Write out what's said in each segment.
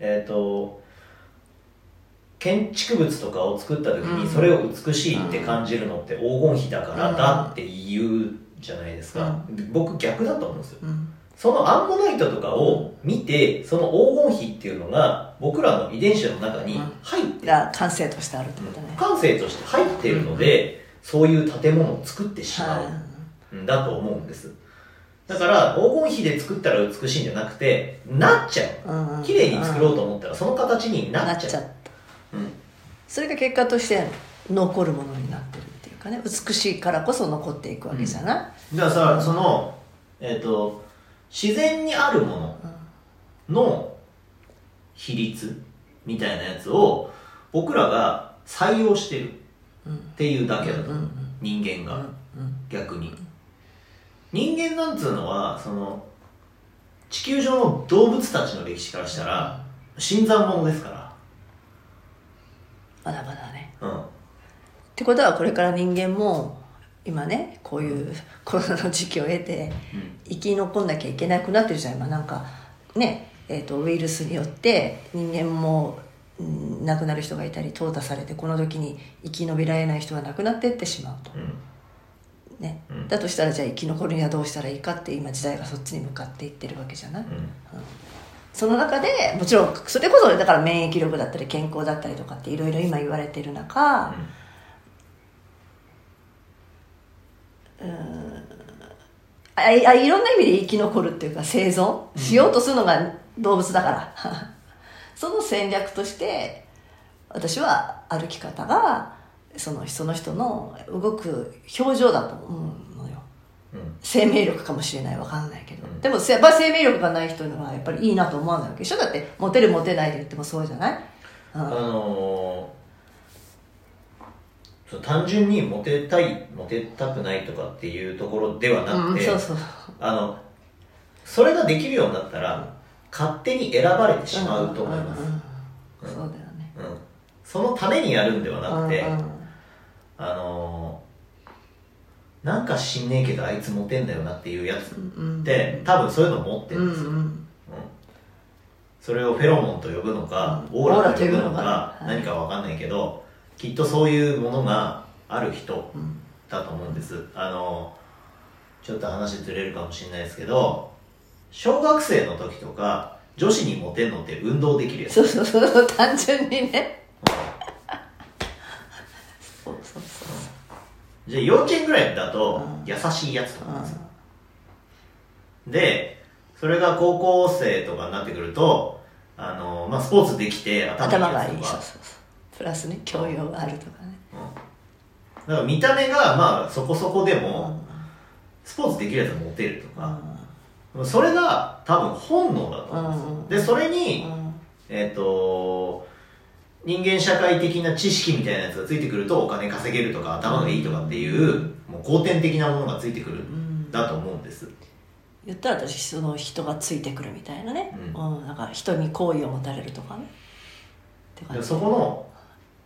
えっ、と建築物とかを作った時うん。にそれを美しいって感じるのって黄金比だからだって言うじゃないですか、僕逆だと思うんですよ。うん。そのアンモナイトとかを見てその黄金比っていうのが僕らの遺伝子の中に入ってる。が感性としてあるってことね。感性として入ってるので、そういう建物を作ってしまはうんだと思うんですだから黄金比で作ったら美しいんじゃなくてなっちゃう。綺麗に作ろうと思ったらその形になっちゃう。ゃった。うん。それが結果として残るものになってるっていうかね美しいからこそ残っていくわけじゃない、だからさそのえっ、と自然にあるものの比率みたいなやつを僕らが採用してるっていうだけだと、う。んうん人間が、うん逆に人間なんつうのはその地球上の動物たちの歴史からしたら新参者ですかまだまだね。らうん。ってことはこれから人間も今ねこういうコロナの時期を経て生き残んなきゃいけなくなってるじゃん。今なんかねえー、とウイルスによって人間も、うん亡くなる人がいたり淘汰されてこの時に生き延びられない人が亡くなっていってしまうと、うんね。うん。だとしたらじゃあ生き残るにはどうしたらいいかって今時代がそっちに向かっていってるわけじゃない、うん。その中でもちろんそれこそだから免疫力だったり健康だったりとかっていろいろ今言われてる中、あいあいろんな意味で生き残るっていうか生存？しようとするのが動物だから、その戦略として私は歩き方がそのその人の動く表情だと思うのよ。うん。生命力かもしれないわかんないけど、うん。でもやっぱり生命力がない人のはやっぱりいいなと思わないわけでしょだってモテるモテないで言ってもそうじゃない、うん。あのー単純にモテたいモテたくないとかっていうところではなうんくて、そうそう。あのそれができるようになったら勝手に選ばれてしまうと思います、そうだよね。うん。そのためにやるんではなくて、うんうんあのーなんか知んねえけどあいつモテんだよなっていうやつうんって多分そういうの持ってうんるんですよ、うんそれをフェロモンと呼ぶのか、うん。オーラと呼ぶのか何かわかんないけどきっとそういうものがある人うん。だと思うんです。あのちょっと話ずれるかもしれないですけど小学生の時とか女子にモテるのって運動できるやつ。そうそうそう単純にねそうそうそうじゃあ幼稚園ぐらいだとうん。優しいやつとかなんですよ。でそれが高校生とかになってくるとあの、まあ、スポーツできて頭頭がいいそうそうそう。プラスね教養があるとかね。うん。だから見た目がまあそこそこでうん。もスポーツできるやつモテるとか、それが多分本能だと思うんですよ、うんでそれうに、ん。えっ、と人間社会的な知識みたいなやつがついてくるとお金稼げるとか頭がいいとかっていうもう後天的なものがついてくるうんん。だと思うんです。言ったら私その人がついてくるみたいなね、ううん。なんか人に好意を持たれるとかね。でそこの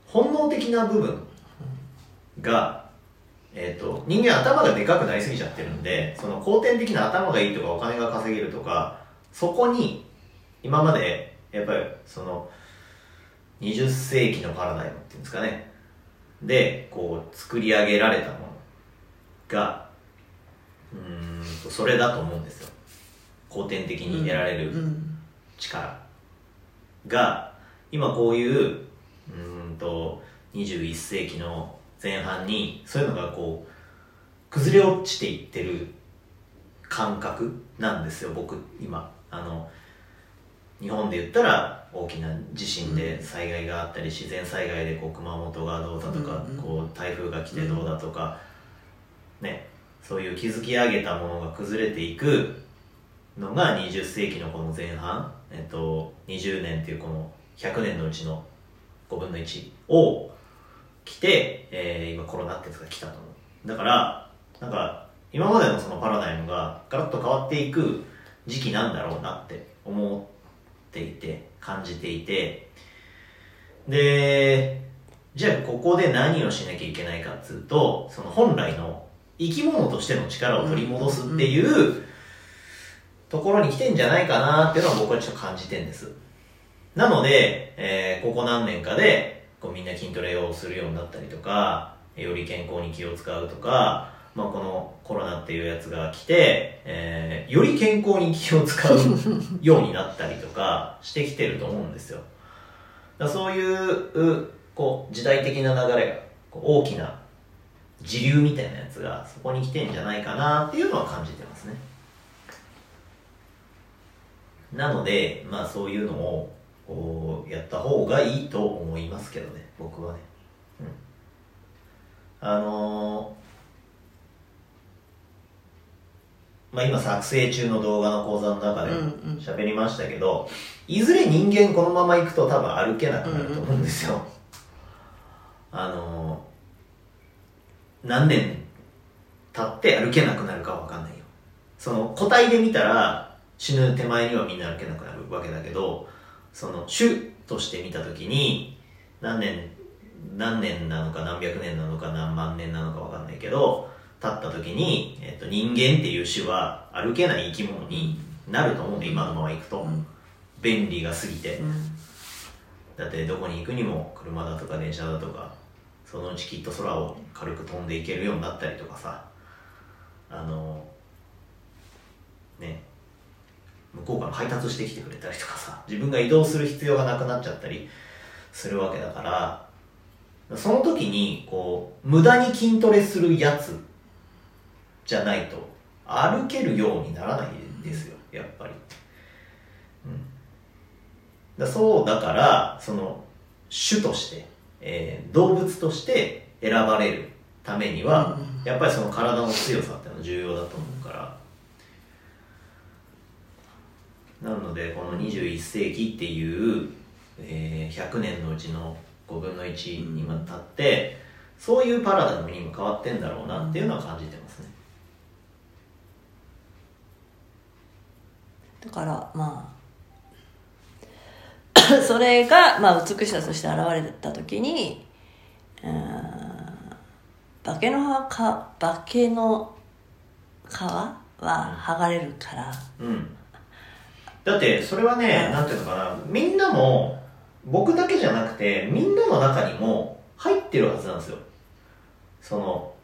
本能的な部分が、えー、と人間頭がでかくなりすぎちゃってるんでその後天的な頭がいいとかお金が稼げるとかそこに今までやっぱりその20世紀のパラダイムっていうんですかね。でこう作り上げられたものがうーんとそれだと思うんですよ。後天的に得られる、うん力が今こういううーんと21世紀の前半にそういうのがこう崩れ落ちていってる感覚なんですよ僕今。あの日本で言ったら大きな地震で災害があったり自然災害でこう熊本がどうだとか、こう台風が来てどうだとか、ねそういう築き上げたものが崩れていくのが20世紀のこの前半、えっと、20年っていうこの100年のうちの5分の1を来て、えー今コロナってやつが来たと思う。だからなんか今までのそのパラダイムがガラッと変わっていく時期なんだろうなって思っていて感じていてでじゃあここで何をしなきゃいけないかっつうとその本来の生き物としての力を取り戻すっていうところに来てんじゃないかなっていうのは僕はちょっと感じてんです。なので、えーここ何年かでこうみんな筋トレをするようになったりとかより健康に気を使うとか、まあ、このコロナっていうやつが来て、えーより健康に気を使うようになったりとかしてきてると思うんですよ。だそういうこう時代的な流れが大きな時流みたいなやつがそこに来てんじゃないかなっていうのは感じてますね。なのでまあそういうのをこうやった方がいいと思いますけどね僕はね。うん。あのーまあ今作成中の動画の講座の中でうんうん。喋りましたけど、いずれ人間このまま行くと多分歩けなくなると思うんですよ、あのー何年経って歩けなくなるかわかんないよ。その個体で見たら死ぬ手前にはみんな歩けなくなるわけだけどその種として見た時に何年何年なのか何百年なのか何万年なのかわかんないけど経った時に、えっと、人間っていう種は歩けない生き物になると思うんで今のまま行くと、うん。便利が過ぎて、うん。だってどこに行くにも車だとか電車だとかそのうちきっと空を軽く飛んでいけるようになったりとかさ。あのね向こうから配達してきてくれたりとかさ。自分が移動する必要がなくなっちゃったりするわけだからその時にこう無駄に筋トレするやつじゃないと歩けるようにならないですよやっぱり。うんだそうだからその種として、えー動物として選ばれるためには、やっぱりその体の強さっていうのは重要だと思うからなのでこの21世紀っていう、えー100年のうちの5分の1に今経って、そういうパラダイムにも変わってんだろうなっていうのは感じてますね。だからまあ それが、まあ、美しさとして現れた時に化けの皮か化けの皮は剥がれるから。うん、だってそれはね、なんていうのかな。みんなも僕だけじゃなくてみんなの中にも入ってるはずなんですよ。その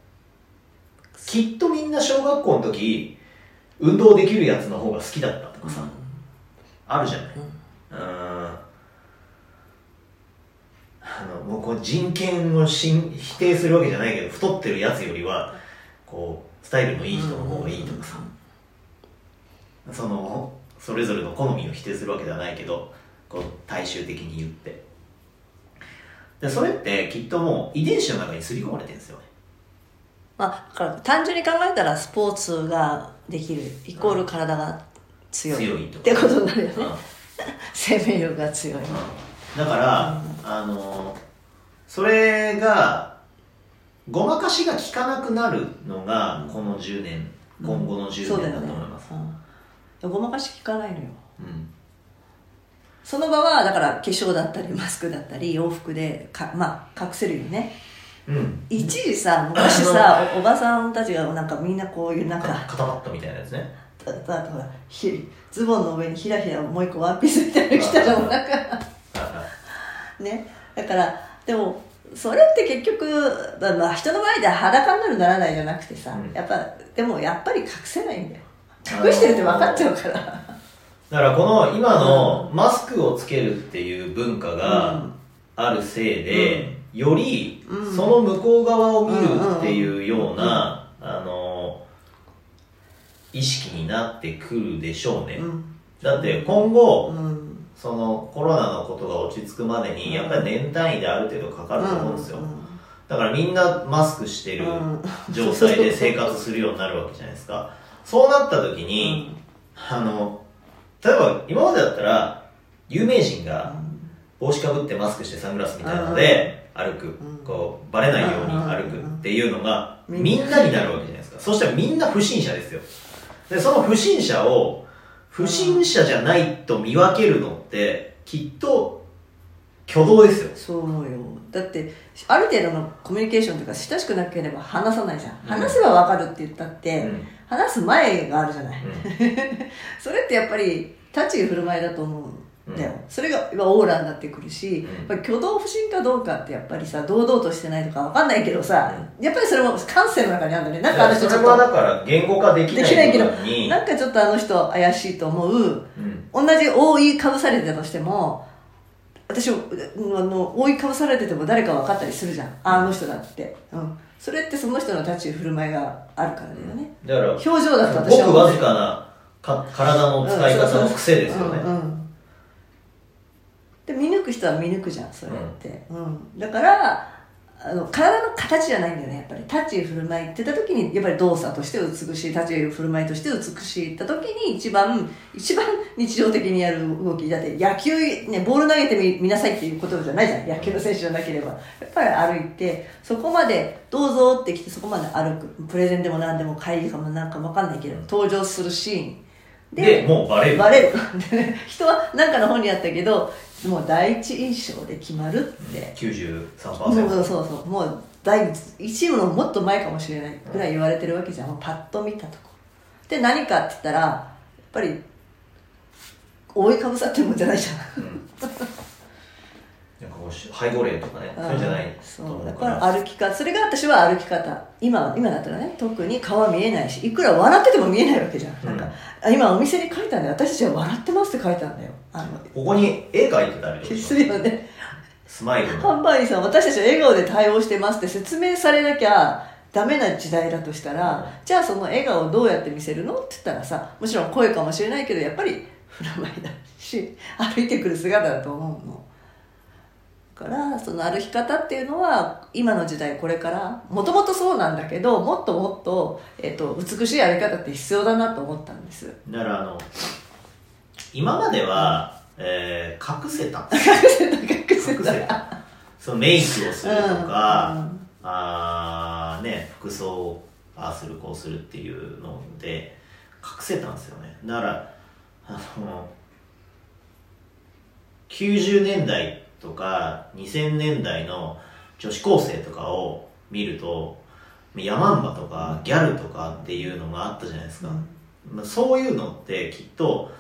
きっとみんな小学校の時運動できるやつの方が好きだった。とかさ、あるじゃない。うん。あのもうこう人権をしん否定するわけじゃないけど太ってるやつよりはこうスタイルのいい人の方がいいとかさ、そのそれぞれの好みを否定するわけではないけどこう大衆的に言って。でそれってきっともう遺伝子の中に刷り込まれてるんですよね。まあ、単純に考えたらスポーツができるイコール体が強い。強いと。ってことになるよね。うん。生命力が強い。だから、あのそれがごまかしが効かなくなるのがこの10年、今後の10年だと思います、うん、ごまかし効かないのよ。うん。その場はだから化粧だったりマスクだったり洋服でか、まあ、隠せるよね。うん。一時さ昔さおおばさんたちがなんかみんなこういうなんかか肩パッドみたいなやつねだだほらひズボンの上にひらひらもう一個ワンピースみたいなの着たらもうなんかねだからでもそれって結局、人の前で裸になるならないじゃなくてさ、うん。やっぱでもやっぱり隠せないんだよ隠してるって分かっちゃうから。だからこの今のマスクをつけるっていう文化があるせいで、よりうん。その向こう側を見るっていうような、意識になってくるでしょうね、うん。だって今後、うん。そのコロナのことが落ち着くまでにやっぱり年単位である程度かかると思うんですよ、だからみんなマスクしてるうん。状態で 生活するようになるわけじゃないですか。そうなった時に、あの例えば今までだったら有名人が帽子かぶってマスクしてサングラスみたいなので歩く、ん。こうバレないように歩くっていうのがみんなになるわけじゃないですか。そしたらみんな不審者ですよでその不審者を不審者じゃないと見分けるのってきっと挙動ですよ。そうよ。だってある程度のコミュニケーションとか親しくなければ話さないじゃん、ん。話せば分かるって言ったって、うん。話す前があるじゃない、うん。それってやっぱり立ち居振る舞いだと思うだよ、それが今オーラになってくるし、うん。挙動不審かどうかってやっぱりさ堂々としてないとかわかんないけどさ、やっぱりそれも感性の中にあるんだね。なんかあの人だとから言語化できないできないけどなんかちょっとあの人怪しいと思ううん。同じ覆いかぶされてたとしても私あの覆いかぶされてても誰か分かったりするじゃん。ああの人だって、うん、それってその人の立ち居振る舞いがあるからだよね。だから表情だとごく私は思うわずかなか体の使い方の癖ですよね、うんうんで見抜く人は見抜くじゃんそれって、うん。だからあの体の形じゃないんだよねやっぱり。立ち居振る舞いって言った時にやっぱり動作として美しい立ち居振る舞いとして美しいって時に一番 一番日常的にやる動きだって野球、ね、ボール投げてみ見なさいっていうことじゃないじゃん野球の選手じゃなければ。やっぱり歩いてそこまでどうぞって来てそこまで歩くプレゼンでも何でも会議かもなんかも分かんないけど登場するシーン。でもうバレる。バレる。人は何かの本にあったけどもう第一印象で決まるって、93%もうそうそう。もう第一部のもっと前かもしれないぐらい言われてるわけじゃん。もうパッと見たとこ。で何かって言ったらやっぱり覆いかぶさってるもんじゃないじゃん。うんなんかこうし背後霊とかねそうじゃないとそうだからら歩き方。それが私は歩き方。今今だったらね特に顔見えないしいくら笑ってても見えないわけじゃん,、うん。なんかあ今お店に書いたんだよ。私たちは笑ってますって書いたんだよ。あのここに絵描いてたりとかするよね。スマイルの。販売員さん私たちは笑顔で対応してますって説明されなきゃダメな時代だとしたら、じゃあその笑顔をどうやって見せるのって言ったらさもちろん声かもしれないけどやっぱり振る舞いだし歩いてくる姿だと思うの。だからその歩き方っていうのは今の時代これからもともとそうなんだけどもっともっと,、えっと美しい歩き方って必要だなと思ったんです。だからあの今までは、えー隠せた。隠せた隠せた。隠せた。そのメイクをするとか、うんあーね服装をああするこうするっていうので隠せたんですよね。だからあの90年代とか2000年代の女子高生とかを見るとヤマンバとかギャルとかっていうのがあったじゃないですか、まあそういうのってきっと